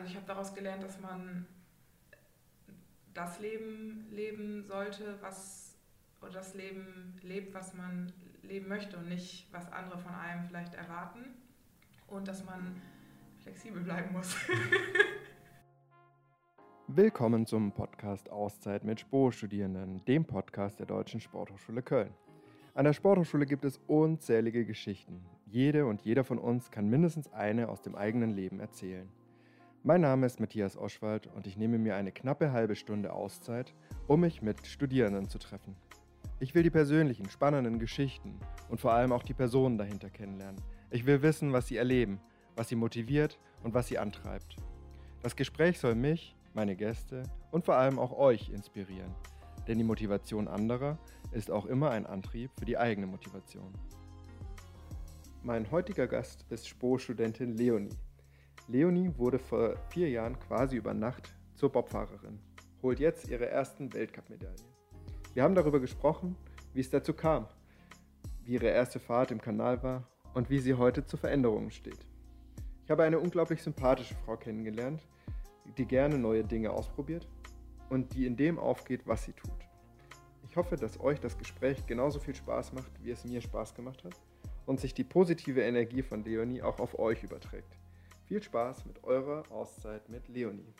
Also ich habe daraus gelernt, dass man das Leben leben sollte, was oder das Leben lebt, was man leben möchte und nicht, was andere von einem vielleicht erwarten. Und dass man flexibel bleiben muss. Willkommen zum Podcast Auszeit mit Sporo-Studierenden, dem Podcast der Deutschen Sporthochschule Köln. An der Sporthochschule gibt es unzählige Geschichten. Jede und jeder von uns kann mindestens eine aus dem eigenen Leben erzählen. Mein Name ist Matthias Oschwald und ich nehme mir eine knappe halbe Stunde Auszeit, um mich mit Studierenden zu treffen. Ich will die persönlichen, spannenden Geschichten und vor allem auch die Personen dahinter kennenlernen. Ich will wissen, was sie erleben, was sie motiviert und was sie antreibt. Das Gespräch soll mich, meine Gäste und vor allem auch euch inspirieren. Denn die Motivation anderer ist auch immer ein Antrieb für die eigene Motivation. Mein heutiger Gast ist Spo-Studentin Leonie. Leonie wurde vor vier Jahren quasi über Nacht zur Bobfahrerin, holt jetzt ihre ersten Weltcup-Medaillen. Wir haben darüber gesprochen, wie es dazu kam, wie ihre erste Fahrt im Kanal war und wie sie heute zu Veränderungen steht. Ich habe eine unglaublich sympathische Frau kennengelernt, die gerne neue Dinge ausprobiert und die in dem aufgeht, was sie tut. Ich hoffe, dass euch das Gespräch genauso viel Spaß macht, wie es mir Spaß gemacht hat und sich die positive Energie von Leonie auch auf euch überträgt. Viel Spaß mit eurer Auszeit mit Leonie.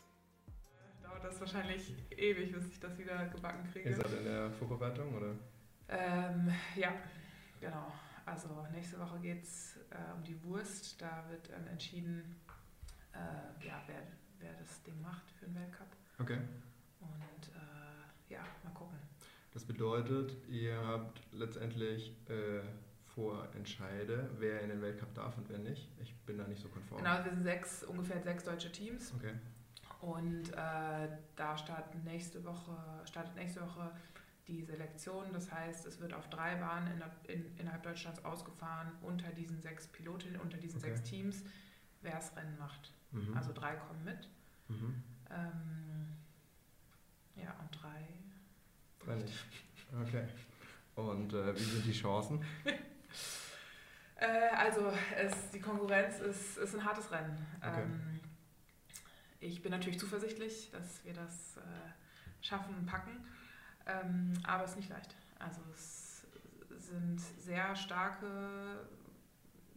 Dauert das wahrscheinlich ewig, bis ich das wieder gebacken kriege. Ist das in der Vorbereitung oder? Ähm, ja, genau. Also nächste Woche geht es äh, um die Wurst. Da wird ähm, entschieden, äh, ja, wer, wer das Ding macht für den Weltcup. Okay. Und äh, ja, mal gucken. Das bedeutet, ihr habt letztendlich äh, Vorentscheide, wer in den Weltcup darf und wer nicht. Ich bin da nicht so konform. Genau, wir sind sechs, ungefähr sechs deutsche Teams. Okay. Und äh, da starten nächste Woche, startet nächste Woche die Selektion. Das heißt, es wird auf drei Bahnen in, in, innerhalb Deutschlands ausgefahren unter diesen sechs Pilotinnen, unter diesen Okay. sechs Teams, wer das Rennen macht. Mhm. Also drei kommen mit. mhm. Ähm, ja, und drei. Drei nicht. Okay. Und äh, wie sind die Chancen? Äh, also es, die Konkurrenz ist, ist ein hartes Rennen. Okay. Ähm, ich bin natürlich zuversichtlich, dass wir das äh, schaffen und packen, ähm, aber es ist nicht leicht. Also es sind sehr starke,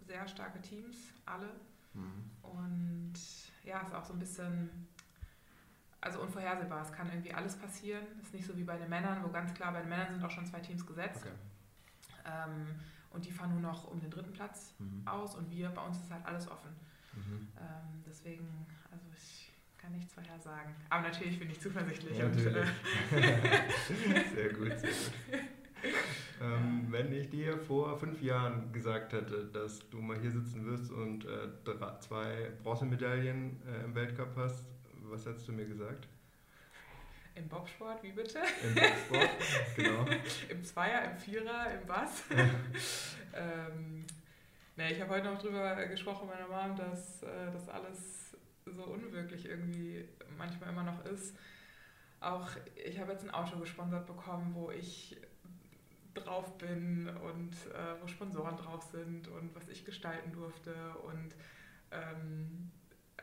sehr starke Teams, alle. Mhm. Und ja, es ist auch so ein bisschen, also unvorhersehbar. Es kann irgendwie alles passieren. Es ist nicht so wie bei den Männern, wo ganz klar, bei den Männern sind auch schon zwei Teams gesetzt. Okay. Ähm, und die fahren nur noch um den dritten Platz Mhm. aus und wir, bei uns ist halt alles offen. Mhm. Ähm, deswegen, also ich kann nichts vorher sagen. Aber natürlich bin ich zuversichtlich. Ja, und, natürlich. äh, sehr gut, sehr gut. Ähm, wenn ich dir vor fünf Jahren gesagt hätte, dass du mal hier sitzen wirst und äh, drei, zwei Bronzemedaillen äh, im Weltcup hast, was hättest du mir gesagt? Im Bobsport, wie bitte? Im Sport? genau. Im Zweier, im Vierer, im Bass. ähm, nee, ich habe heute noch drüber gesprochen mit meiner Mom, dass äh, das alles so unwirklich irgendwie manchmal immer noch ist. Auch ich habe jetzt ein Auto gesponsert bekommen, wo ich drauf bin und äh, wo Sponsoren drauf sind und was ich gestalten durfte. Und ähm,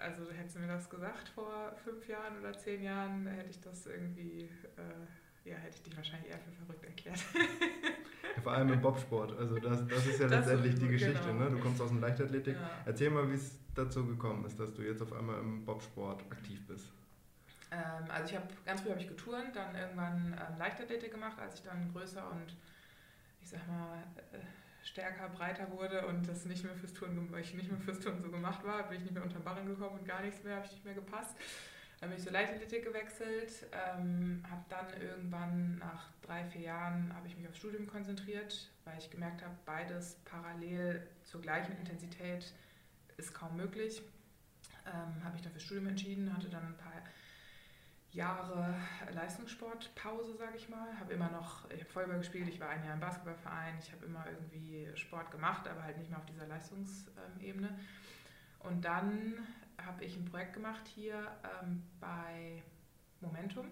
also hättest du mir das gesagt vor fünf Jahren oder zehn Jahren, hätte ich das irgendwie, äh, ja, hätte ich dich wahrscheinlich eher für verrückt erklärt. Vor allem im Bobsport. Also das, das ist ja Das letztendlich die sowieso, Geschichte. genau. Ne? Du kommst aus dem Leichtathletik. Ja. Erzähl mal, wie es dazu gekommen ist, dass du jetzt auf einmal im Bobsport aktiv bist. Ähm, also ich habe ganz früh habe ich geturnt, dann irgendwann ähm, Leichtathletik gemacht, als ich dann größer und ich sag mal äh, stärker, breiter wurde und das nicht mehr fürs gem- weil ich nicht mehr fürs Touren so gemacht war, bin ich nicht mehr unter den Barren gekommen und gar nichts mehr, habe ich nicht mehr gepasst. Dann bin ich zur Leichtathletik gewechselt, ähm, habe dann irgendwann nach drei, vier Jahren habe ich mich aufs Studium konzentriert, weil ich gemerkt habe, beides parallel zur gleichen Intensität ist kaum möglich. Ähm, habe mich dann fürs Studium entschieden, hatte dann ein paar Jahre Leistungssportpause, sage ich mal. Habe immer noch, ich habe Volleyball gespielt, ich war ein Jahr im Basketballverein, ich habe immer irgendwie Sport gemacht, aber halt nicht mehr auf dieser Leistungsebene. Und dann habe ich ein Projekt gemacht hier ähm, bei Momentum,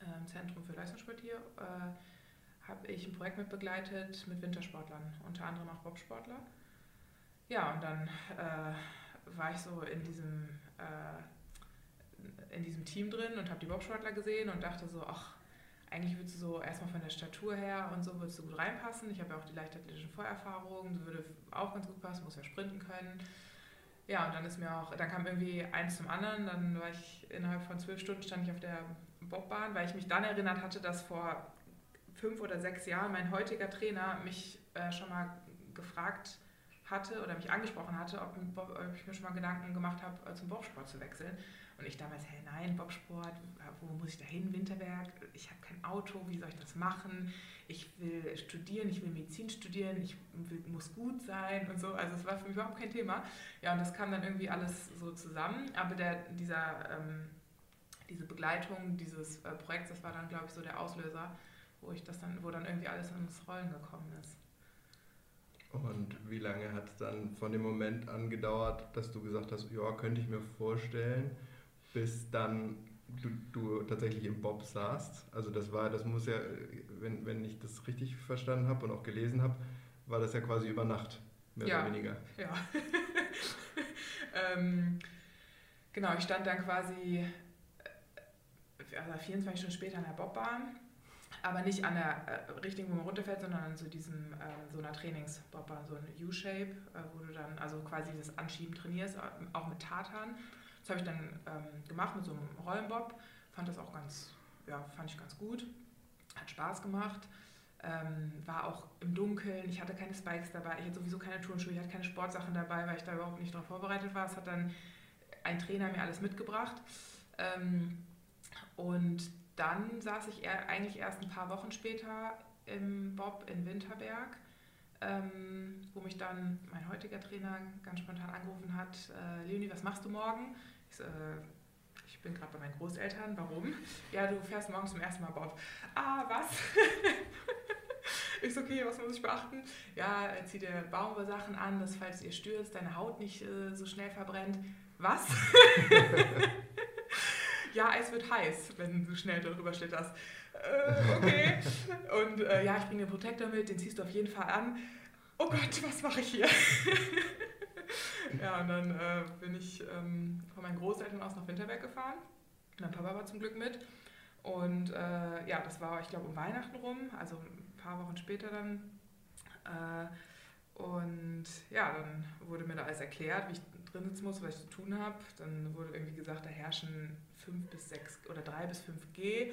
ähm, Zentrum für Leistungssport hier. Äh, habe ich ein Projekt mit begleitet mit Wintersportlern, unter anderem auch Bobsportler. Ja, und dann äh, war ich so in diesem äh, in diesem Team drin und habe die Bobsportler gesehen und dachte so, ach, eigentlich würdest du so erstmal von der Statur her und so würdest du gut reinpassen. Ich habe ja auch die leichtathletischen Vorerfahrungen, würde auch ganz gut passen, muss ja sprinten können. Ja, und dann ist mir auch, dann kam irgendwie eins zum anderen, dann war ich innerhalb von zwölf Stunden stand ich auf der Bobbahn, weil ich mich dann erinnert hatte, dass vor fünf oder sechs Jahren mein heutiger Trainer mich äh, schon mal gefragt hatte oder mich angesprochen hatte, ob, ob ich mir schon mal Gedanken gemacht habe, äh, zum Bobsport zu wechseln. Und ich damals, hey, nein, Bobsport, wo muss ich da hin, Winterberg? Ich habe kein Auto, wie soll ich das machen? Ich will studieren, ich will Medizin studieren, ich will, muss gut sein und so. Also es war für mich überhaupt kein Thema. Ja, und das kam dann irgendwie alles so zusammen. Aber der, dieser, ähm, diese Begleitung dieses äh, Projekts, das war dann, glaube ich, so der Auslöser, wo ich das dann, wo dann irgendwie alles ins Rollen gekommen ist. Und wie lange hat es dann von dem Moment an gedauert, dass du gesagt hast, ja, könnte ich mir vorstellen, bis dann du, du tatsächlich im Bob saßt? Also das war, das muss ja, wenn, wenn ich das richtig verstanden habe und auch gelesen habe, war das ja quasi über Nacht, mehr ja. oder weniger. Ja. ähm, genau, ich stand dann quasi also 24 Stunden später an der Bobbahn aber nicht an der äh, richtigen, wo man runterfällt, sondern an so diesem, äh, so einer Trainingsbobber, so ein U-Shape, äh, wo du dann also quasi das Anschieben trainierst, äh, auch mit Tatan. Das habe ich dann ähm, gemacht mit so einem Rollenbob, fand das auch ganz, ja, fand ich ganz gut, hat Spaß gemacht. Ähm, war auch im Dunkeln, ich hatte keine Spikes dabei, ich hatte sowieso keine Turnschuhe, ich hatte keine Sportsachen dabei, weil ich da überhaupt nicht darauf vorbereitet war. Es hat dann ein Trainer mir alles mitgebracht. Ähm, und dann saß ich eher, eigentlich erst ein paar Wochen später im Bob in Winterberg, ähm, wo mich dann mein heutiger Trainer ganz spontan angerufen hat, äh, Leonie, was machst du morgen? Ich, so, äh, ich bin gerade bei meinen Großeltern, warum? Ja, du fährst morgen zum ersten Mal Bob. Ah, was? ich so, okay, was muss ich beachten? Ja, zieh dir Baumwollsachen an, dass falls ihr stürzt, deine Haut nicht äh, so schnell verbrennt. Was? ja, Eis wird heiß, wenn du schnell darüber schlitterst. Äh, okay. Und äh, ja, ich bringe den Protektor mit, den ziehst du auf jeden Fall an. Oh Gott, was mache ich hier? ja, und dann äh, bin ich ähm, von meinen Großeltern aus nach Winterberg gefahren. Mein Papa war zum Glück mit. Und äh, ja, das war, ich glaube, um Weihnachten rum, also ein paar Wochen später dann. Äh, und ja, dann wurde mir da alles erklärt, wie ich drin sitzen muss, was ich zu tun habe. Dann wurde irgendwie gesagt, da herrschen 5 bis 6 oder 3 bis 5 G.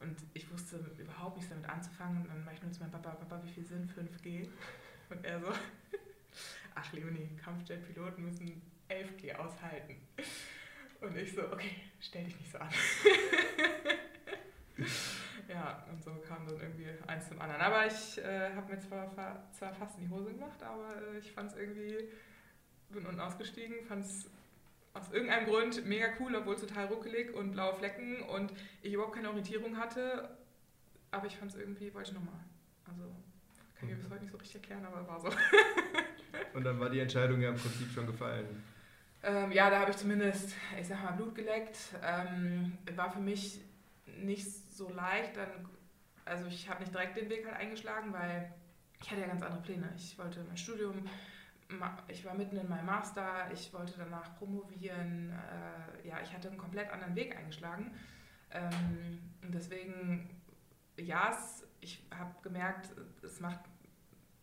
Und ich wusste überhaupt nichts damit anzufangen. Und dann war ich nur zu meinem Papa, Papa, wie viel sind 5G? Und er so, ach Leonie, Kampfjetpiloten müssen 11G aushalten. Und ich so, okay, stell dich nicht so an. ja, und so kam dann irgendwie eins zum anderen. Aber ich äh, habe mir zwar, zwar fast in die Hose gemacht, aber äh, ich fand es irgendwie, bin unten ausgestiegen, fand es aus irgendeinem Grund mega cool, obwohl total ruckelig und blaue Flecken und ich überhaupt keine Orientierung hatte. Aber ich fand es irgendwie, wollte ich nochmal. Also kann ich mir bis heute nicht so richtig erklären, aber war so. und dann war die Entscheidung ja im Prinzip schon gefallen. Ähm, ja, da habe ich zumindest, ich sag mal, Blut geleckt. Ähm, war für mich nicht so leicht. Dann, also ich habe nicht direkt den Weg halt eingeschlagen, weil ich hatte ja ganz andere Pläne. Ich wollte mein Studium ich war mitten in meinem Master, ich wollte danach promovieren, äh, ja, ich hatte einen komplett anderen Weg eingeschlagen. Ähm, und deswegen, ja, ich habe gemerkt, es macht,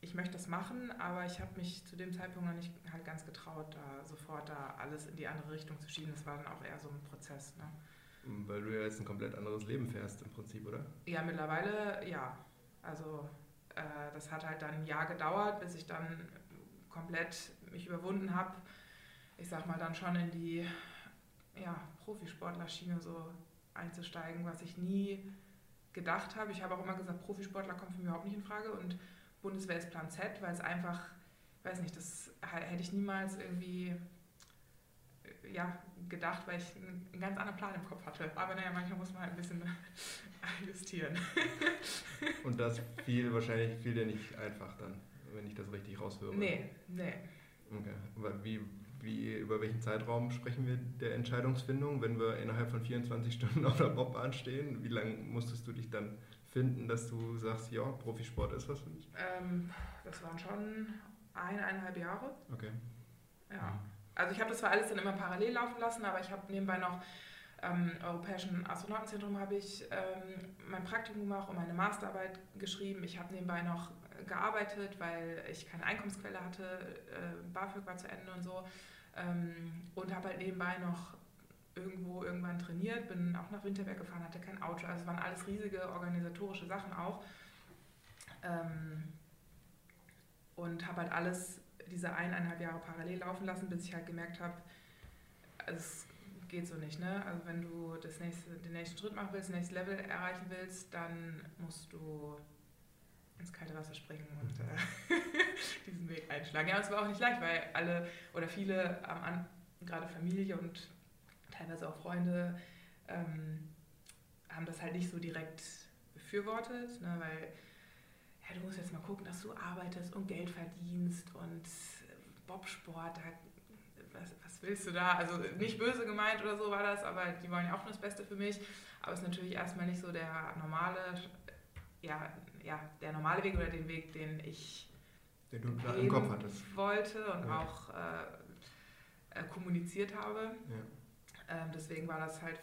ich möchte das machen, aber ich habe mich zu dem Zeitpunkt noch nicht halt ganz getraut, da sofort da alles in die andere Richtung zu schieben. Das war dann auch eher so ein Prozess. Ne? Weil du ja jetzt ein komplett anderes Leben fährst im Prinzip, oder? Ja, mittlerweile ja. Also äh, das hat halt dann ein Jahr gedauert, bis ich dann komplett mich überwunden habe, ich sag mal dann schon in die ja, Profisportler-Schiene so einzusteigen, was ich nie gedacht habe. Ich habe auch immer gesagt, Profisportler kommt für mich überhaupt nicht in Frage und Bundeswehr ist Plan Z, weil es einfach, weiß nicht, das hätte ich niemals irgendwie ja, gedacht, weil ich einen ganz anderen Plan im Kopf hatte. Aber naja, manchmal muss man halt ein bisschen justieren. Und das fiel wahrscheinlich fiel dir nicht einfach dann wenn ich das richtig raushöre. Nee, nee. Okay. Aber wie, wie, über welchen Zeitraum sprechen wir der Entscheidungsfindung, wenn wir innerhalb von 24 Stunden auf der Bobbahn stehen? Wie lange musstest du dich dann finden, dass du sagst, ja, Profisport ist was für mich? Ähm, das waren schon eineinhalb Jahre. Okay. Ja. Also ich habe das zwar alles dann immer parallel laufen lassen, aber ich habe nebenbei noch am Europäischen Astronautenzentrum habe ich ähm, mein Praktikum gemacht und meine Masterarbeit geschrieben. Ich habe nebenbei noch gearbeitet, weil ich keine Einkommensquelle hatte. Äh, BAföG war zu Ende und so. Ähm, und habe halt nebenbei noch irgendwo irgendwann trainiert, bin auch nach Winterberg gefahren, hatte kein Auto. Also es waren alles riesige organisatorische Sachen auch. Ähm, und habe halt alles diese eineinhalb Jahre parallel laufen lassen, bis ich halt gemerkt habe, es geht so nicht. Ne? Also wenn du das nächste, den nächsten Schritt machen willst, das nächste Level erreichen willst, dann musst du ins kalte Wasser springen und äh, diesen Weg einschlagen. Ja, es war auch nicht leicht, weil alle oder viele, ähm, gerade Familie und teilweise auch Freunde, ähm, haben das halt nicht so direkt befürwortet, ne, weil ja, du musst jetzt mal gucken, dass du arbeitest und Geld verdienst und Bobsport, da, was, was willst du da? Also nicht böse gemeint oder so war das, aber die wollen ja auch nur das Beste für mich. Aber es ist natürlich erstmal nicht so der normale, ja, ja, der normale Weg oder den Weg, den ich den du im Kopf hattest. wollte und ja. auch äh, äh, kommuniziert habe. Ja. Ähm, deswegen war das halt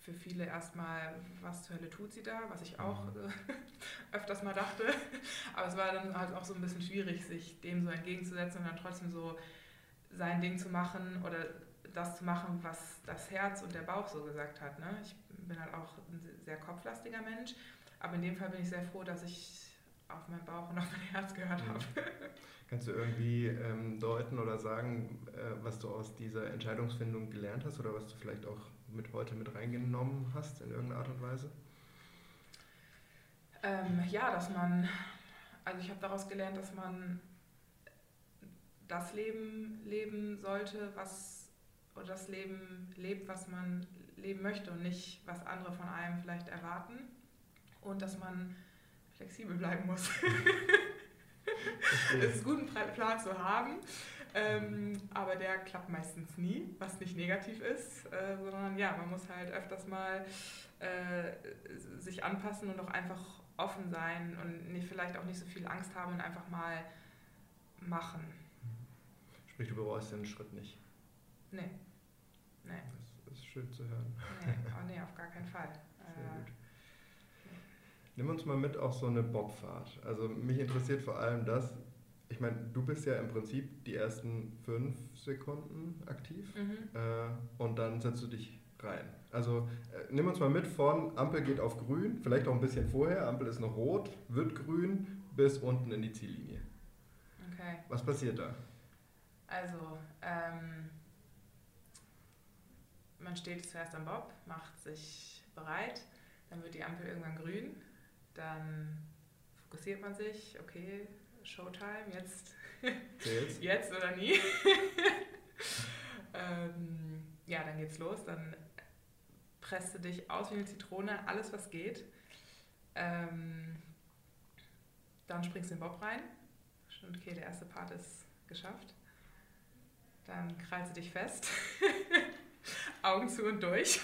für viele erstmal, was zur Hölle tut sie da, was ich auch mhm. äh, öfters mal dachte. Aber es war dann halt auch so ein bisschen schwierig, sich dem so entgegenzusetzen und dann trotzdem so sein Ding zu machen oder das zu machen, was das Herz und der Bauch so gesagt hat. Ne? Ich bin halt auch ein sehr kopflastiger Mensch aber in dem Fall bin ich sehr froh, dass ich auf meinen Bauch und auf mein Herz gehört habe. Kannst du irgendwie ähm, deuten oder sagen, äh, was du aus dieser Entscheidungsfindung gelernt hast oder was du vielleicht auch mit heute mit reingenommen hast in irgendeiner Art und Weise? Ähm, ja, dass man, also ich habe daraus gelernt, dass man das Leben leben sollte, was oder das Leben lebt, was man leben möchte und nicht, was andere von einem vielleicht erwarten und dass man flexibel bleiben muss. es ist gut, einen Plan zu haben, ähm, aber der klappt meistens nie, was nicht negativ ist, äh, sondern ja, man muss halt öfters mal äh, sich anpassen und auch einfach offen sein und nicht, vielleicht auch nicht so viel Angst haben und einfach mal machen. Sprich, du bereust den Schritt nicht? Nee. Nee. Das ist schön zu hören. Nee, oh nee auf gar keinen Fall. Sehr äh, gut. Nimm uns mal mit auf so eine Bobfahrt. Also mich interessiert vor allem das, ich meine, du bist ja im Prinzip die ersten fünf Sekunden aktiv mhm. äh, und dann setzt du dich rein. Also äh, nimm uns mal mit von Ampel geht auf grün, vielleicht auch ein bisschen vorher, Ampel ist noch rot, wird grün bis unten in die Ziellinie. Okay. Was passiert da? Also, ähm, man steht zuerst am Bob, macht sich bereit, dann wird die Ampel irgendwann grün dann fokussiert man sich, okay, Showtime, jetzt, jetzt oder nie. ähm, ja, dann geht's los, dann presst du dich aus wie eine Zitrone, alles was geht. Ähm, dann springst du in den Bob rein. Okay, der erste Part ist geschafft. Dann krallst du dich fest. Augen zu und durch.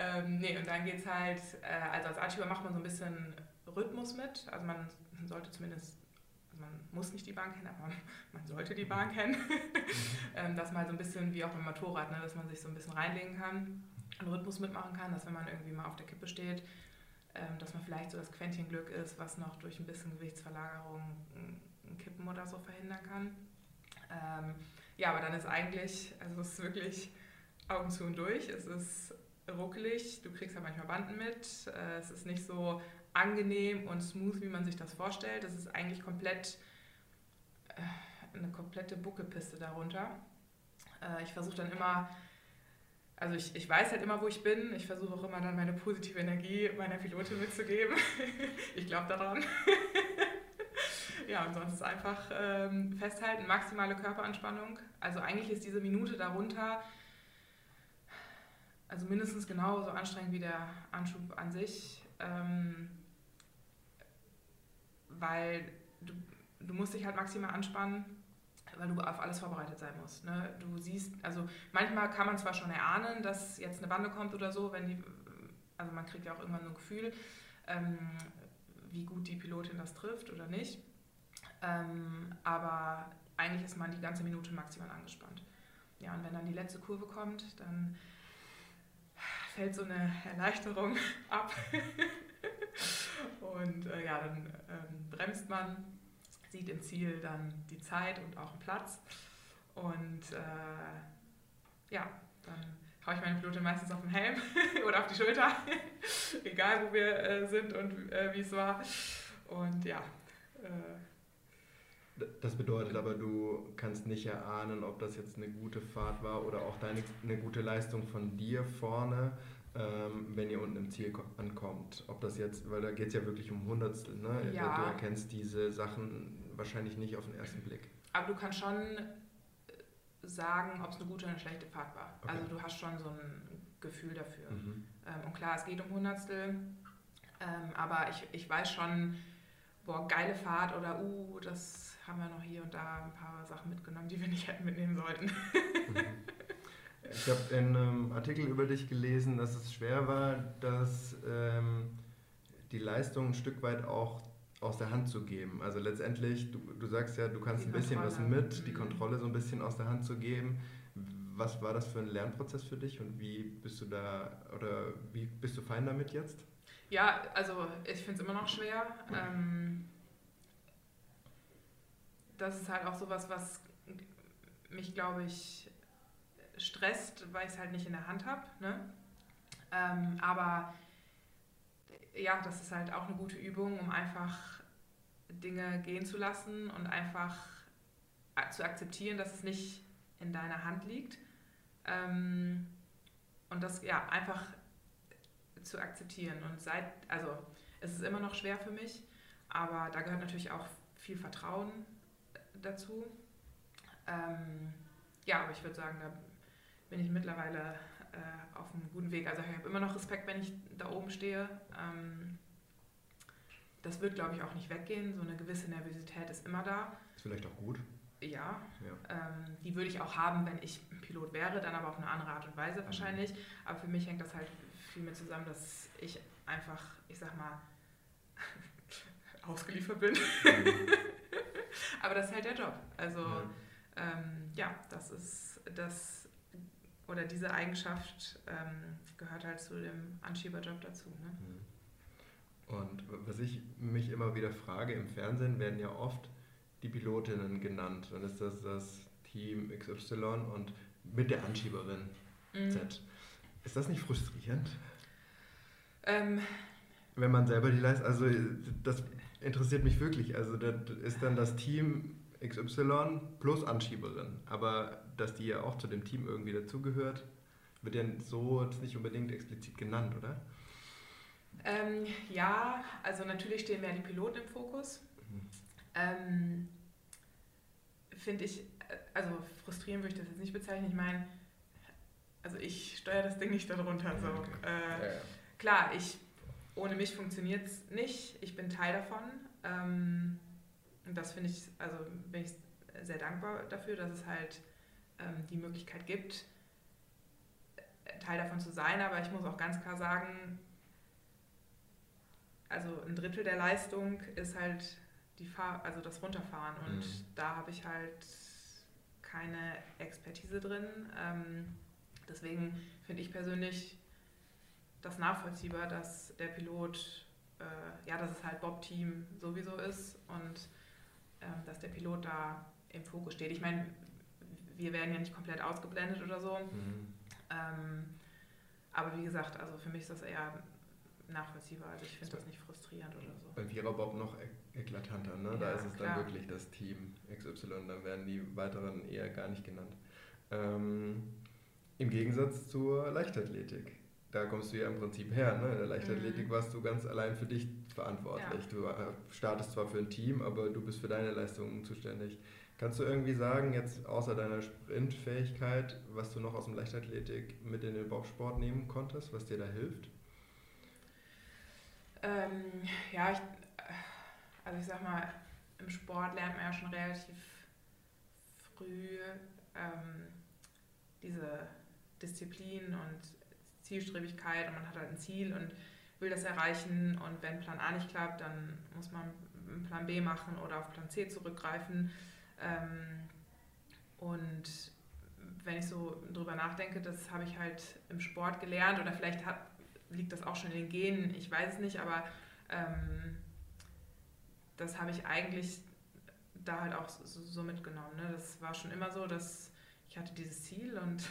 Ähm, nee, und dann geht es halt, äh, also als Archivar macht man so ein bisschen Rhythmus mit. Also man sollte zumindest, also man muss nicht die Bahn kennen, aber man sollte die Bahn kennen. ähm, dass man so ein bisschen wie auch beim Motorrad, ne, dass man sich so ein bisschen reinlegen kann, einen Rhythmus mitmachen kann, dass wenn man irgendwie mal auf der Kippe steht, ähm, dass man vielleicht so das Quäntchen Glück ist, was noch durch ein bisschen Gewichtsverlagerung ein Kippen oder so verhindern kann. Ähm, ja, aber dann ist eigentlich, also es ist wirklich Augen zu und durch. Es ist ruckelig, du kriegst ja manchmal Banden mit. Äh, es ist nicht so angenehm und smooth, wie man sich das vorstellt. Es ist eigentlich komplett äh, eine komplette Buckelpiste darunter. Äh, ich versuche dann immer, also ich, ich weiß halt immer, wo ich bin. Ich versuche auch immer dann meine positive Energie meiner Pilotin mitzugeben. ich glaube daran. ja, und sonst ist einfach ähm, festhalten, maximale Körperanspannung. Also eigentlich ist diese Minute darunter also mindestens genauso anstrengend wie der Anschub an sich, ähm, weil du, du musst dich halt maximal anspannen, weil du auf alles vorbereitet sein musst. Ne? Du siehst, also manchmal kann man zwar schon erahnen, dass jetzt eine Bande kommt oder so, wenn die, also man kriegt ja auch irgendwann so ein Gefühl, ähm, wie gut die Pilotin das trifft oder nicht. Ähm, aber eigentlich ist man die ganze Minute maximal angespannt. Ja, und wenn dann die letzte Kurve kommt, dann fällt so eine Erleichterung ab. und äh, ja, dann ähm, bremst man, sieht im Ziel dann die Zeit und auch einen Platz. Und äh, ja, dann haue ich meine Pilotin meistens auf den Helm oder auf die Schulter, egal wo wir äh, sind und äh, wie es war. Und ja. Das bedeutet aber, du kannst nicht erahnen, ob das jetzt eine gute Fahrt war oder auch deine, eine gute Leistung von dir vorne, ähm, wenn ihr unten im Ziel ankommt. Ob das jetzt, weil da geht es ja wirklich um Hundertstel, ne? Ja. Du erkennst diese Sachen wahrscheinlich nicht auf den ersten Blick. Aber du kannst schon sagen, ob es eine gute oder eine schlechte Fahrt war. Okay. Also du hast schon so ein Gefühl dafür. Mhm. Ähm, und klar, es geht um Hundertstel, ähm, aber ich, ich weiß schon, boah, geile Fahrt oder uh, das haben wir noch hier und da ein paar Sachen mitgenommen, die wir nicht hätten mitnehmen sollten. Mhm. Ich habe in einem Artikel über dich gelesen, dass es schwer war, dass ähm, die Leistung ein Stück weit auch aus der Hand zu geben. Also letztendlich, du, du sagst ja, du kannst die ein bisschen Kontrolle. was mit, die mhm. Kontrolle so ein bisschen aus der Hand zu geben. Was war das für ein Lernprozess für dich und wie bist du da oder wie bist du fein damit jetzt? Ja, also ich finde es immer noch schwer. Ähm, das ist halt auch sowas, was mich, glaube ich, stresst, weil ich es halt nicht in der Hand habe. Ne? Ähm, aber ja, das ist halt auch eine gute Übung, um einfach Dinge gehen zu lassen und einfach zu akzeptieren, dass es nicht in deiner Hand liegt. Ähm, und das ja einfach zu akzeptieren. Und seit, also es ist immer noch schwer für mich, aber da gehört natürlich auch viel Vertrauen dazu. Ähm, ja, aber ich würde sagen, da bin ich mittlerweile äh, auf einem guten Weg. Also ich habe immer noch Respekt, wenn ich da oben stehe. Ähm, das wird, glaube ich, auch nicht weggehen. So eine gewisse Nervosität ist immer da. Ist vielleicht auch gut. Ja, ja. Ähm, die würde ich auch haben, wenn ich Pilot wäre, dann aber auf eine andere Art und Weise wahrscheinlich. Mhm. Aber für mich hängt das halt viel mehr zusammen, dass ich einfach, ich sag mal, ausgeliefert bin. Mhm. aber das ist halt der Job. Also ja, ähm, ja das ist das oder diese Eigenschaft ähm, gehört halt zu dem Anschieberjob dazu. Ne? Mhm. Und was ich mich immer wieder frage, im Fernsehen werden ja oft die Pilotinnen genannt. Dann ist das das Team XY und mit der Anschieberin mhm. Z. Ist das nicht frustrierend? Ähm, Wenn man selber die Leistung, also das interessiert mich wirklich. Also das ist dann das Team XY plus Anschieberin. Aber dass die ja auch zu dem Team irgendwie dazugehört, wird ja so jetzt nicht unbedingt explizit genannt, oder? Ähm, ja, also natürlich stehen mehr die Piloten im Fokus. Mhm. Ähm, Finde ich, also frustrierend würde ich das jetzt nicht bezeichnen. Ich meine, also ich steuere das Ding nicht darunter. So. Okay. Äh, ja, ja. Klar, ich, ohne mich funktioniert es nicht. Ich bin Teil davon. Ähm, und das finde ich, also bin ich sehr dankbar dafür, dass es halt ähm, die Möglichkeit gibt, Teil davon zu sein. Aber ich muss auch ganz klar sagen, also ein Drittel der Leistung ist halt die Fahr also das Runterfahren. Und mhm. da habe ich halt keine Expertise drin. Ähm, deswegen finde ich persönlich das nachvollziehbar, dass der Pilot, äh, ja, dass es halt Bob-Team sowieso ist und ähm, dass der Pilot da im Fokus steht. Ich meine, wir werden ja nicht komplett ausgeblendet oder so. Mhm. Ähm, aber wie gesagt, also für mich ist das eher nachvollziehbar. Also ich finde das nicht frustrierend oder so. Bei Vierer Bob noch eklatanter, ne? Ja, da ist es klar. dann wirklich das Team XY, dann werden die weiteren eher gar nicht genannt. Ähm, Im Gegensatz zur Leichtathletik. Da kommst du ja im Prinzip her. Ne? In der Leichtathletik mhm. warst du ganz allein für dich verantwortlich. Ja. Du äh, startest zwar für ein Team, aber du bist für deine Leistungen zuständig. Kannst du irgendwie sagen, jetzt außer deiner Sprintfähigkeit, was du noch aus dem Leichtathletik mit in den Bobsport nehmen konntest, was dir da hilft? Ähm, ja, ich, also ich sag mal, im Sport lernt man ja schon relativ früh ähm, diese Disziplin und Zielstrebigkeit und man hat halt ein Ziel und will das erreichen und wenn Plan A nicht klappt, dann muss man Plan B machen oder auf Plan C zurückgreifen. Ähm, und wenn ich so drüber nachdenke, das habe ich halt im Sport gelernt oder vielleicht hat, liegt das auch schon in den Genen, ich weiß es nicht, aber ähm, das habe ich eigentlich da halt auch so, mitgenommen. Ne? Das war schon immer so, dass ich hatte dieses Ziel und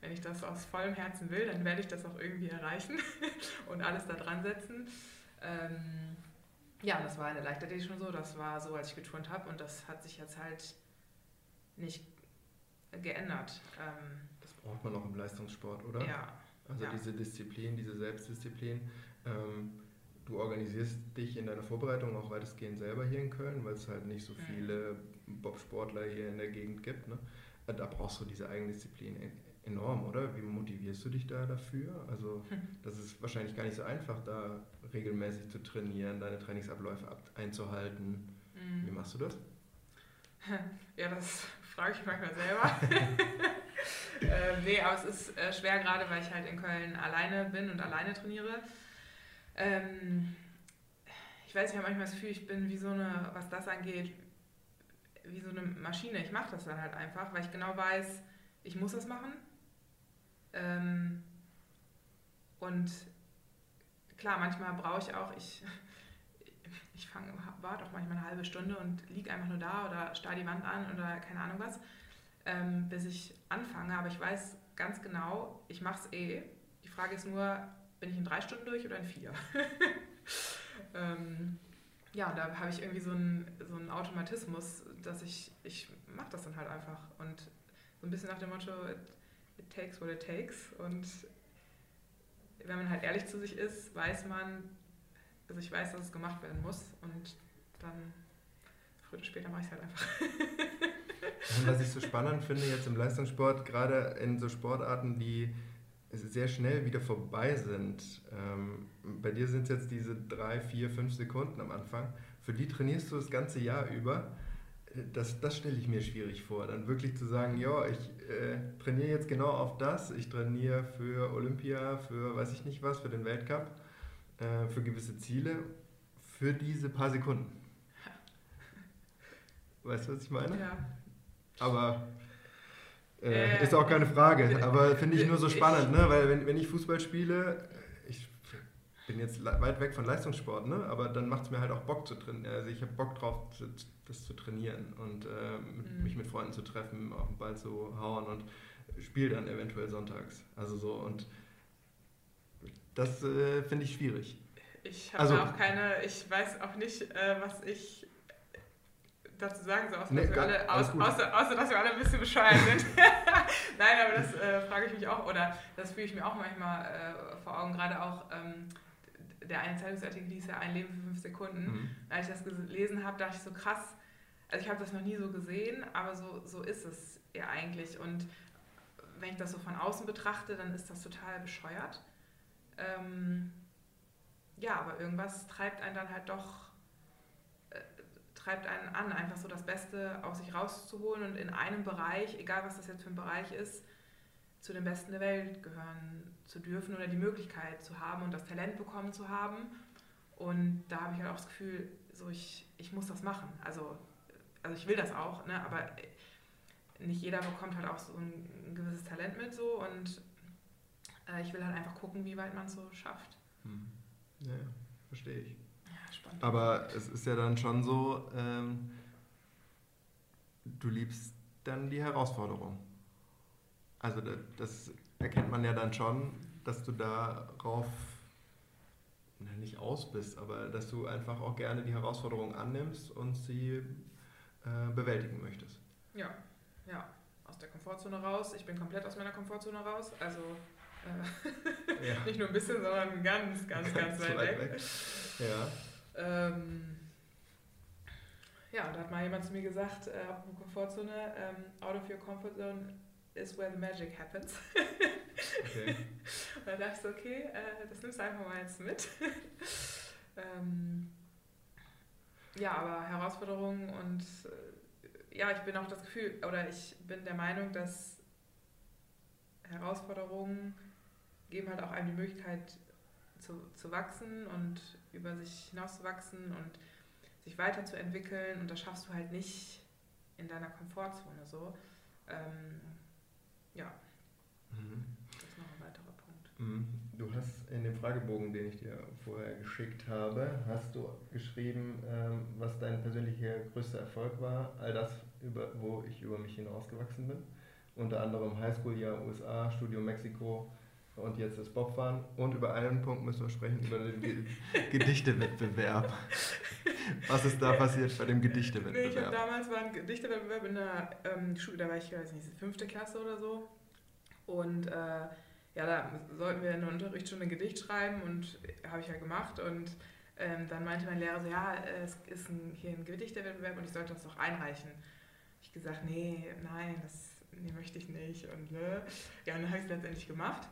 wenn ich das aus vollem Herzen will, dann werde ich das auch irgendwie erreichen und alles da dran setzen. Ähm, ja, das war in der Leichtathletik schon so. Das war so, als ich geturnt habe und das hat sich jetzt halt nicht geändert. Ähm, das braucht man auch im Leistungssport, oder? Ja. Also ja. diese Disziplin, diese Selbstdisziplin. Ähm, du organisierst dich in deiner Vorbereitung auch weitestgehend selber hier in Köln, weil es halt nicht so mhm. viele Bobsportler hier in der Gegend gibt. Ne? Da brauchst du diese Eigendisziplin enorm, oder? Wie motivierst du dich da dafür? Also das ist wahrscheinlich gar nicht so einfach, da regelmäßig zu trainieren, deine Trainingsabläufe einzuhalten. Mhm. Wie machst du das? Ja, das frage ich manchmal selber. äh, nee, aber es ist äh, schwer gerade, weil ich halt in Köln alleine bin und alleine trainiere. Ähm, ich weiß, ich habe manchmal das Gefühl, ich bin wie so eine, was das angeht, wie so eine Maschine. Ich mache das dann halt einfach, weil ich genau weiß, ich muss das machen. Ähm, und klar, manchmal brauche ich auch, ich, ich fange, warte auch manchmal eine halbe Stunde und liege einfach nur da oder starre die Wand an oder keine Ahnung was, ähm, bis ich anfange. Aber ich weiß ganz genau, ich mache es eh. Die Frage ist nur, bin ich in drei Stunden durch oder in vier? ähm, ja, da habe ich irgendwie so einen, so einen Automatismus, dass ich, ich mache das dann halt einfach. Und so ein bisschen nach dem Motto, it, takes what it takes. Und wenn man halt ehrlich zu sich ist, weiß man, also ich weiß, dass es gemacht werden muss und dann früher oder später mache ich es halt einfach. und was ich so spannend finde jetzt im Leistungssport, gerade in so Sportarten, die sehr schnell wieder vorbei sind. Ähm, bei dir sind es jetzt diese drei, vier, fünf Sekunden am Anfang. Für die trainierst du das ganze Jahr über. Das, das stelle ich mir schwierig vor. Dann wirklich zu sagen, ja, ich äh, trainiere jetzt genau auf das. Ich trainiere für Olympia, für weiß ich nicht was, für den Weltcup, äh, für gewisse Ziele, für diese paar Sekunden. Weißt du, was ich meine? Ja. Aber äh, ist auch keine Frage, aber finde ich nur so spannend, ne? weil wenn, wenn ich Fußball spiele, ich bin jetzt weit weg von Leistungssport, ne? aber dann macht es mir halt auch Bock zu trainieren. Also ich habe Bock drauf, das zu trainieren und äh, mhm. mich mit Freunden zu treffen, auf den Ball zu hauen und spiele dann eventuell sonntags. Also so und das äh, finde ich schwierig. Ich habe also, auch keine, ich weiß auch nicht, äh, was ich dazu sagen, so außer, nee, dass, wir alle, aus, außer, außer, dass wir alle ein bisschen bescheuert sind. Nein, aber das äh, frage ich mich auch, oder das fühle ich mir auch manchmal äh, vor Augen, gerade auch ähm, der eine Zeitungsartikel hieß ja Ein Leben für fünf Sekunden. Mhm. Als ich das gelesen habe, dachte ich so krass, also ich habe das noch nie so gesehen, aber so, so ist es ja eigentlich. Und wenn ich das so von außen betrachte, dann ist das total bescheuert. Ähm, ja, aber irgendwas treibt einen dann halt doch treibt einen an, einfach so das Beste aus sich rauszuholen und in einem Bereich, egal was das jetzt für ein Bereich ist, zu den Besten der Welt gehören zu dürfen oder die Möglichkeit zu haben und das Talent bekommen zu haben. Und da habe ich halt auch das Gefühl, so ich, ich muss das machen. Also, also ich will das auch, ne? aber nicht jeder bekommt halt auch so ein, ein gewisses Talent mit so und äh, ich will halt einfach gucken, wie weit man es so schafft. Hm. Ja, verstehe ich. Aber es ist ja dann schon so, ähm, du liebst dann die Herausforderung. Also das erkennt man ja dann schon, dass du darauf na, nicht aus bist, aber dass du einfach auch gerne die Herausforderung annimmst und sie äh, bewältigen möchtest. Ja, ja, aus der Komfortzone raus. Ich bin komplett aus meiner Komfortzone raus. Also äh, ja. nicht nur ein bisschen, sondern ganz, ganz, ganz, ganz weit, weit weg. weg. Ja. Ähm, ja, da hat mal jemand zu mir gesagt, äh, Komfortzone, ähm, out of your comfort zone is where the magic happens. Okay. und da dachte ich okay, äh, das nimmst du einfach mal jetzt mit. ähm, ja, aber Herausforderungen und äh, ja, ich bin auch das Gefühl, oder ich bin der Meinung, dass Herausforderungen geben halt auch einem die Möglichkeit zu, zu wachsen und über sich hinauszuwachsen und sich weiterzuentwickeln. Und das schaffst du halt nicht in deiner Komfortzone so. Ähm, ja, mhm. das ist noch ein weiterer Punkt. Mhm. Du hast in dem Fragebogen, den ich dir vorher geschickt habe, hast du geschrieben, ähm, was dein persönlicher größter Erfolg war, all das, über, wo ich über mich hinausgewachsen bin. Unter anderem Highschool-Jahr USA, Studium Mexiko, und jetzt ist Bobfahren. Und über einen Punkt müssen wir sprechen, über den Ge Gedichtewettbewerb. Was ist da passiert bei dem Gedichtewettbewerb? Nee, ich habe damals war ein Gedichtewettbewerb in der ähm, Schule, da war ich, weiß nicht, fünfte Klasse oder so. Und äh, ja, da sollten wir in der Unterrichtsstunde ein Gedicht schreiben und habe ich ja gemacht. Und ähm, dann meinte mein Lehrer so, ja, es ist ein, hier ein Gedichtewettbewerb und ich sollte das doch einreichen. Ich gesagt, nee, nein, das nee, möchte ich nicht. Und ne? ja, und dann habe ich es letztendlich gemacht.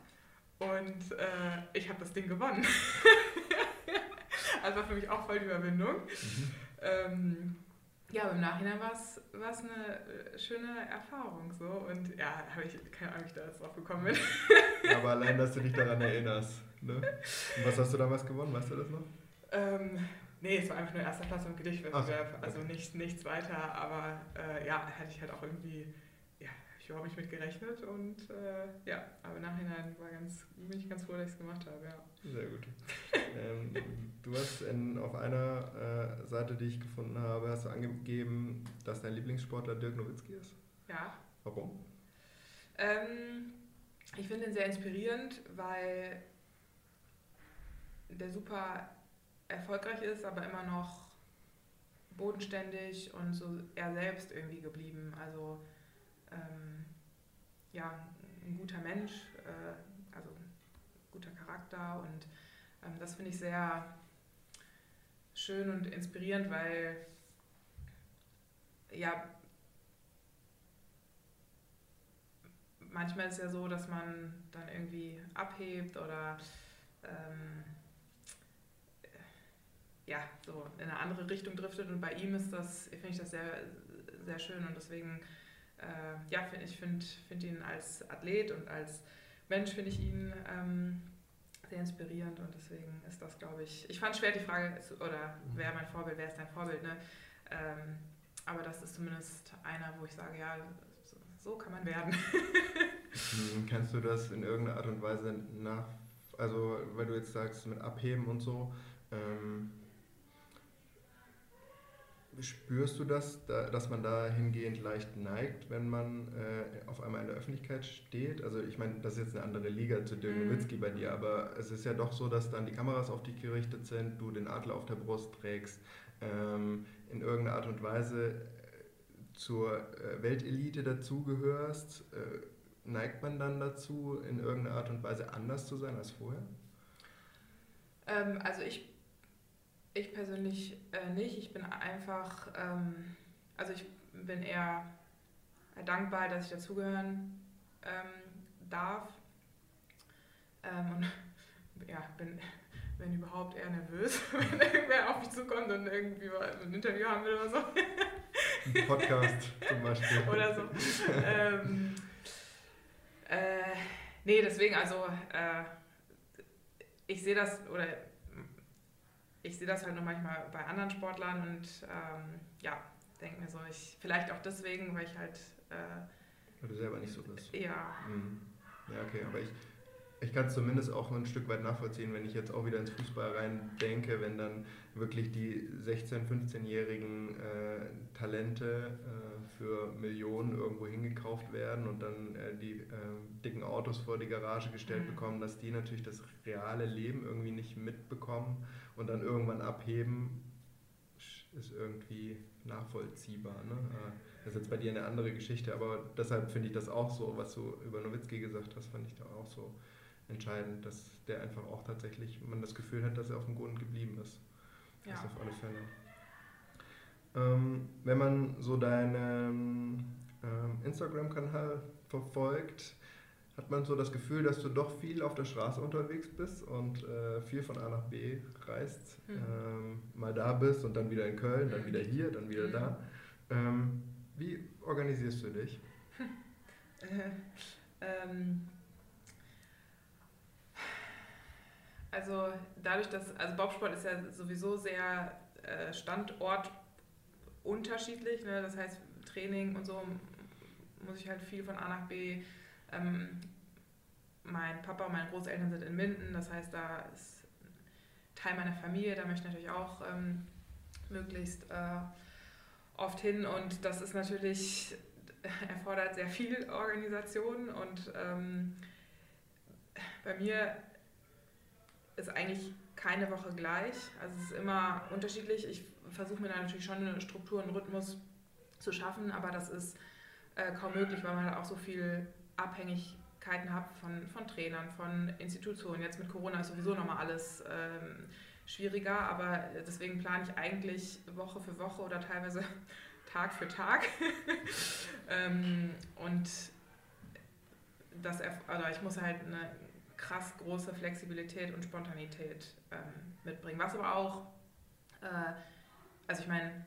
Und äh, ich habe das Ding gewonnen. also war für mich auch voll die Überwindung. Mhm. Ähm, ja, aber im Nachhinein war es eine äh, schöne Erfahrung so. Und ja, habe ich keine Ahnung, wie ich da jetzt drauf gekommen bin. aber allein, dass du dich daran erinnerst. Ne? Und was hast du damals gewonnen? Weißt du das noch? Ähm, nee, es war einfach nur erster Platz im Gedichtwettbewerb. So, okay. Also nicht, nichts weiter, aber äh, ja, hätte ich halt auch irgendwie ich überhaupt nicht mit gerechnet und äh, ja, aber im Nachhinein war ganz, bin ich ganz froh, dass ich es gemacht habe, ja. Sehr gut. ähm, du hast in, auf einer äh, Seite, die ich gefunden habe, hast du angegeben, dass dein Lieblingssportler Dirk Nowitzki ist. Ja. Warum? Ähm, ich finde ihn sehr inspirierend, weil der super erfolgreich ist, aber immer noch bodenständig und so er selbst irgendwie geblieben. Also ähm, ja, ein guter Mensch, äh, also guter Charakter und ähm, das finde ich sehr schön und inspirierend, weil ja, manchmal ist es ja so, dass man dann irgendwie abhebt oder ähm, ja, so in eine andere Richtung driftet und bei ihm ist das, finde ich das sehr, sehr schön und deswegen äh, ja, find, ich finde find ihn als Athlet und als Mensch finde ich ihn ähm, sehr inspirierend und deswegen ist das, glaube ich, ich fand schwer die Frage, oder mhm. wer mein Vorbild, wer ist dein Vorbild, ne? Ähm, aber das ist zumindest einer, wo ich sage, ja, so, so kann man werden. Hm, kannst du das in irgendeiner Art und Weise nach, also weil du jetzt sagst, mit Abheben und so, ähm, Spürst du das, dass man dahingehend leicht neigt, wenn man äh, auf einmal in der Öffentlichkeit steht? Also ich meine, das ist jetzt eine andere Liga zu Dirk mhm. Nowitzki bei dir, aber es ist ja doch so, dass dann die Kameras auf dich gerichtet sind, du den Adler auf der Brust trägst, ähm, in irgendeiner Art und Weise äh, zur äh, Weltelite dazugehörst. Äh, neigt man dann dazu, in irgendeiner Art und Weise anders zu sein als vorher? Ähm, also ich ich persönlich äh, nicht. Ich bin einfach, ähm, also ich bin eher dankbar, dass ich dazugehören ähm, darf. Ähm, und ja, bin, wenn überhaupt eher nervös, wenn irgendwer auf mich zukommt und irgendwie ein Interview haben will oder so. Ein Podcast zum Beispiel. oder so. ähm, äh, nee, deswegen, also äh, ich sehe das, oder ich sehe das halt nur manchmal bei anderen Sportlern und ähm, ja, denke mir so, ich, vielleicht auch deswegen, weil ich halt. Äh, weil du selber nicht so bist. Ja. Mhm. Ja, okay, aber ich, ich kann es zumindest auch ein Stück weit nachvollziehen, wenn ich jetzt auch wieder ins Fußball rein denke, wenn dann wirklich die 16-, 15-jährigen äh, Talente äh, für Millionen irgendwo hingekauft werden und dann äh, die äh, dicken Autos vor die Garage gestellt mhm. bekommen, dass die natürlich das reale Leben irgendwie nicht mitbekommen und dann irgendwann abheben, ist irgendwie nachvollziehbar. Ne? Äh, das ist jetzt bei dir eine andere Geschichte, aber deshalb finde ich das auch so, was du über Nowitzki gesagt hast, fand ich da auch so entscheidend, dass der einfach auch tatsächlich, man das Gefühl hat, dass er auf dem Boden geblieben ist. Ja. Das auf alle Fälle. Ähm, wenn man so deinen ähm, Instagram-Kanal verfolgt, hat man so das Gefühl, dass du doch viel auf der Straße unterwegs bist und äh, viel von A nach B reist. Mhm. Ähm, mal da bist und dann wieder in Köln, dann wieder hier, dann wieder mhm. da. Ähm, wie organisierst du dich? äh, ähm, also dadurch, dass, also Bobsport ist ja sowieso sehr äh, Standort unterschiedlich, ne? das heißt Training und so muss ich halt viel von A nach B Ähm, mein Papa und meine Großeltern sind in Minden, das heißt, da ist Teil meiner Familie, da möchte ich natürlich auch ähm, möglichst äh, oft hin und das ist natürlich, erfordert sehr viel Organisation und ähm, bei mir ist eigentlich keine Woche gleich, also es ist immer unterschiedlich. Ich versuche mir da natürlich schon eine Struktur, einen Rhythmus zu schaffen, aber das ist äh, kaum möglich, weil man halt auch so viel Abhängigkeiten hat von, von Trainern, von Institutionen. Jetzt mit Corona ist sowieso nochmal alles ähm, schwieriger, aber deswegen plane ich eigentlich Woche für Woche oder teilweise Tag für Tag. ähm, und das, also ich muss halt eine krass große Flexibilität und Spontanität ähm, mitbringen. Was aber auch, äh, also ich meine,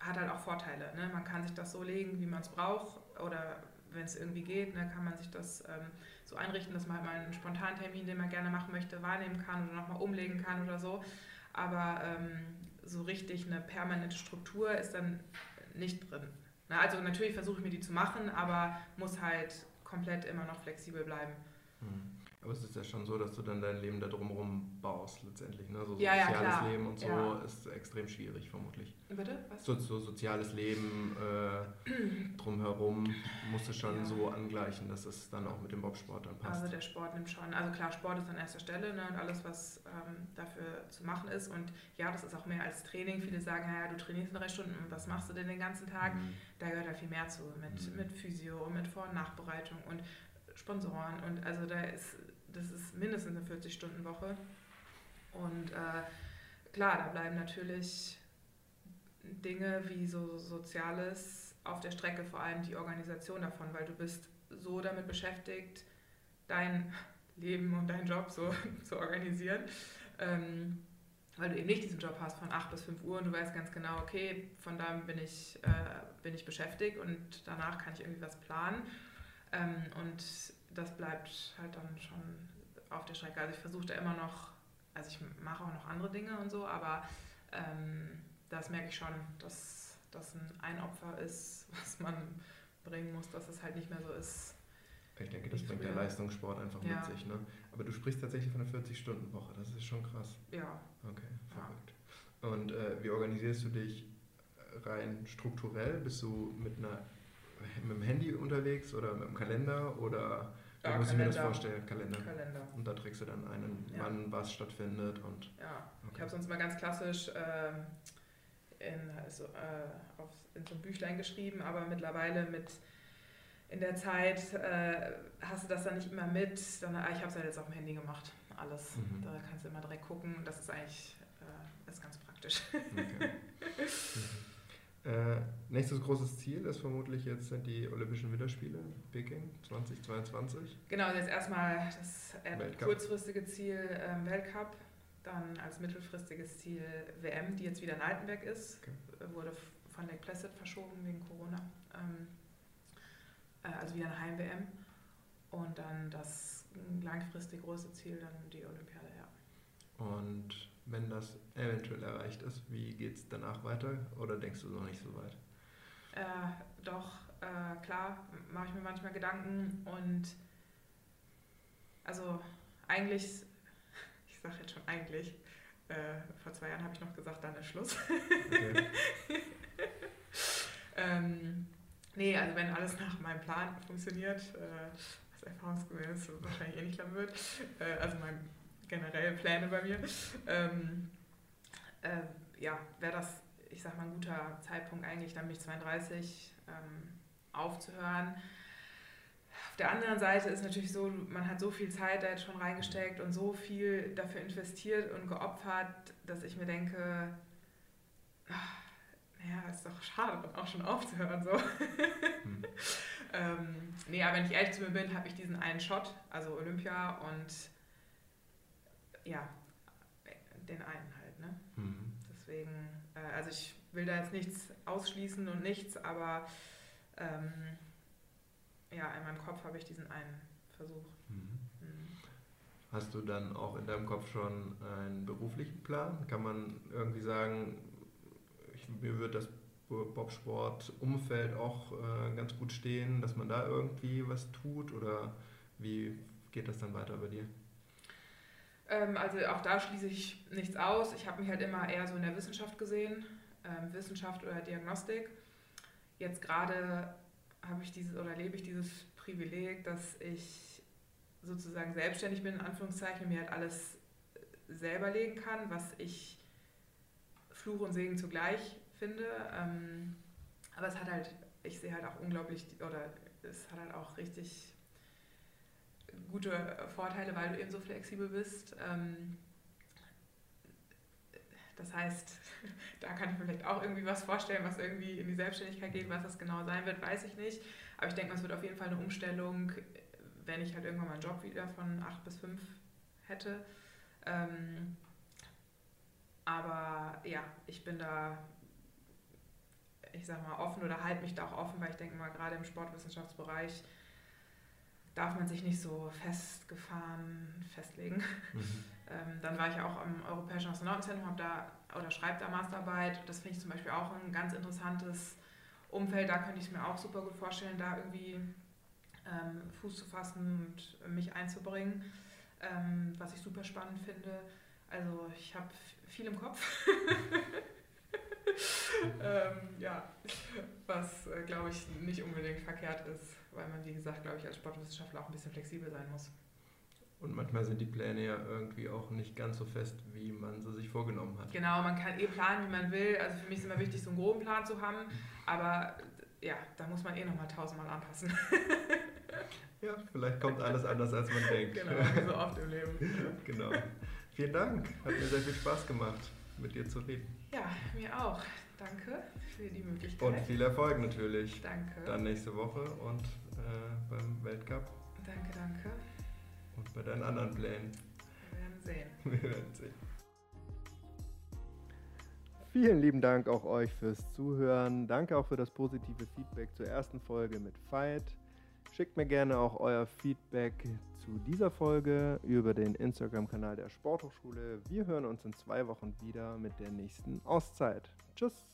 hat halt auch Vorteile. Ne? Man kann sich das so legen, wie man es braucht oder wenn es irgendwie geht, ne, kann man sich das ähm, so einrichten, dass man halt mal einen spontanen Termin, den man gerne machen möchte, wahrnehmen kann oder nochmal umlegen kann oder so. Aber ähm, so richtig eine permanente Struktur ist dann nicht drin. Na, also natürlich versuche ich mir die zu machen, aber muss halt komplett immer noch flexibel bleiben. Mhm. Aber es ist ja schon so, dass du dann dein Leben da drumherum baust letztendlich. Ne? So ja, soziales ja, Leben und so ja. ist extrem schwierig vermutlich. Bitte? Was? So, so soziales Leben äh, drumherum musst du schon so angleichen, dass es dann auch mit dem Bobsport dann passt. Also der Sport nimmt schon, also klar, Sport ist an erster Stelle ne, und alles, was ähm, dafür zu machen ist. Und ja, das ist auch mehr als Training. Viele sagen, naja, du trainierst drei Stunden und was machst du denn den ganzen Tag? Mhm. Da gehört ja viel mehr zu, mit, mhm. mit Physio, mit Vor- und Nachbereitung und Sponsoren. Und also da ist das ist mindestens eine 40-Stunden-Woche. Und äh, klar, da bleiben natürlich Dinge wie so Soziales auf der Strecke, vor allem die Organisation davon, weil du bist so damit beschäftigt, dein Leben und deinen Job so zu organisieren. Ähm, weil du eben nicht diesen Job hast von 8 bis 5 Uhr und du weißt ganz genau, okay, von da bin ich, äh, bin ich beschäftigt und danach kann ich irgendwie was planen. Ähm, und das bleibt halt dann schon auf der Strecke. Also ich versuche da immer noch, also ich mache auch noch andere Dinge und so, aber ähm, das merke ich schon, dass das ein Einopfer ist, was man bringen muss, dass es halt nicht mehr so ist. Ich denke, das bringt der Leistungssport einfach ja. mit sich. Ne? Aber du sprichst tatsächlich von einer 40-Stunden-Woche, das ist schon krass. Ja. Okay, verrückt. Ja. Und äh, wie organisierst du dich rein strukturell? Bist du mit einer mit dem Handy unterwegs oder mit dem Kalender oder ja, muss ich mir das vorstellen? Kalender. Kalender. Und da trägst du dann einen, ja. wann was stattfindet und. Ja, okay. ich habe sonst mal ganz klassisch ähm, in, also, äh, auf, in so ein Büchlein geschrieben, aber mittlerweile mit in der Zeit äh, hast du das dann nicht immer mit. Dann, ah, ich habe es ja jetzt auf dem Handy gemacht, alles. Mhm. Da kannst du immer direkt gucken. Das ist eigentlich äh, ist ganz praktisch. Okay. Äh, nächstes großes Ziel ist vermutlich jetzt sind die Olympischen Winterspiele Peking 2022. Genau, jetzt erstmal das kurzfristige Ziel ähm, Weltcup, dann als mittelfristiges Ziel WM, die jetzt wieder in Altenberg ist, okay. wurde von Lake Placid verschoben wegen Corona. Ähm, äh, also wieder eine Heim-WM. Und dann das langfristig große Ziel, dann die Olympiade, ja. Und wenn das eventuell erreicht ist, wie geht es danach weiter oder denkst du noch nicht so weit? Äh, doch, äh, klar, mache ich mir manchmal Gedanken und also eigentlich, ich sage jetzt schon eigentlich, äh, vor zwei Jahren habe ich noch gesagt, dann ist Schluss. Okay. ähm, nee, also wenn alles nach meinem Plan funktioniert, äh, was erfahrungsgemäß wahrscheinlich eh nicht klappen wird, äh, also mein generell Pläne bei mir. Ähm, äh, ja, wäre das, ich sag mal, ein guter Zeitpunkt eigentlich, dann bin ich 32 ähm, aufzuhören. Auf der anderen Seite ist natürlich so, man hat so viel Zeit da jetzt schon reingesteckt und so viel dafür investiert und geopfert, dass ich mir denke, ach, naja, ist doch schade, auch schon aufzuhören. So. Hm. ähm, nee, aber wenn ich ehrlich zu mir bin, habe ich diesen einen Shot, also Olympia und ja, den einen halt. Ne? Mhm. Deswegen, äh, also ich will da jetzt nichts ausschließen und nichts, aber ähm, ja, in meinem Kopf habe ich diesen einen Versuch. Mhm. Mhm. Hast du dann auch in deinem Kopf schon einen beruflichen Plan? Kann man irgendwie sagen, ich, mir wird das Bobsport-Umfeld auch äh, ganz gut stehen, dass man da irgendwie was tut oder wie geht das dann weiter bei dir? Ähm, also auch da schließe ich nichts aus. Ich habe mich halt immer eher so in der Wissenschaft gesehen, ähm, Wissenschaft oder Diagnostik. Jetzt gerade habe ich dieses oder lebe ich dieses Privileg, dass ich sozusagen selbstständig bin, in Anführungszeichen, mir halt alles selber legen kann, was ich Fluch und Segen zugleich finde. Ähm, aber es hat halt, ich sehe halt auch unglaublich, oder es hat halt auch richtig gute Vorteile, weil du eben so flexibel bist. Ähm, das heißt, da kann ich mir vielleicht auch irgendwie was vorstellen, was irgendwie in die Selbstständigkeit geht. Was das genau sein wird, weiß ich nicht. Aber ich denke es wird auf jeden Fall eine Umstellung, wenn ich halt irgendwann mal einen Job wieder von 8 bis 5 hätte. Ähm, aber ja, ich bin da, ich sag mal, offen oder halte mich da auch offen, weil ich denke mal, gerade im Sportwissenschaftsbereich darf man sich nicht so festgefahren festlegen. Mhm. ähm, dann war ich auch am Europäischen Astronautenzentrum, habe da oder schreibe da Masterarbeit. Das finde ich zum Beispiel auch ein ganz interessantes Umfeld. Da könnte ich es mir auch super gut vorstellen, da irgendwie ähm, Fuß zu fassen und mich einzubringen, ähm, was ich super spannend finde. Also ich habe viel im Kopf. ähm, ja, was äh, glaube ich nicht unbedingt verkehrt ist weil man, wie gesagt, glaube ich, als Sportwissenschaftler auch ein bisschen flexibel sein muss. Und manchmal sind die Pläne ja irgendwie auch nicht ganz so fest, wie man sie sich vorgenommen hat. Genau, man kann eh planen, wie man will. Also für mich ist immer wichtig, so einen groben Plan zu haben. Aber ja, da muss man eh nochmal tausendmal anpassen. ja, vielleicht kommt alles anders, als man denkt. Genau, wie so oft im Leben. genau. Vielen Dank. Hat mir sehr viel Spaß gemacht, mit dir zu reden. Ja, mir auch. Danke für die Möglichkeit. Und viel Erfolg natürlich. Danke. Dann nächste Woche und äh, beim Weltcup. Danke, danke. Und bei deinen anderen Plänen. Wir werden sehen. Wir werden sehen. Vielen lieben Dank auch euch fürs Zuhören. Danke auch für das positive Feedback zur ersten Folge mit Fight. Schickt mir gerne auch euer Feedback zu dieser Folge über den Instagram-Kanal der Sporthochschule. Wir hören uns in zwei Wochen wieder mit der nächsten Auszeit. Tschüss!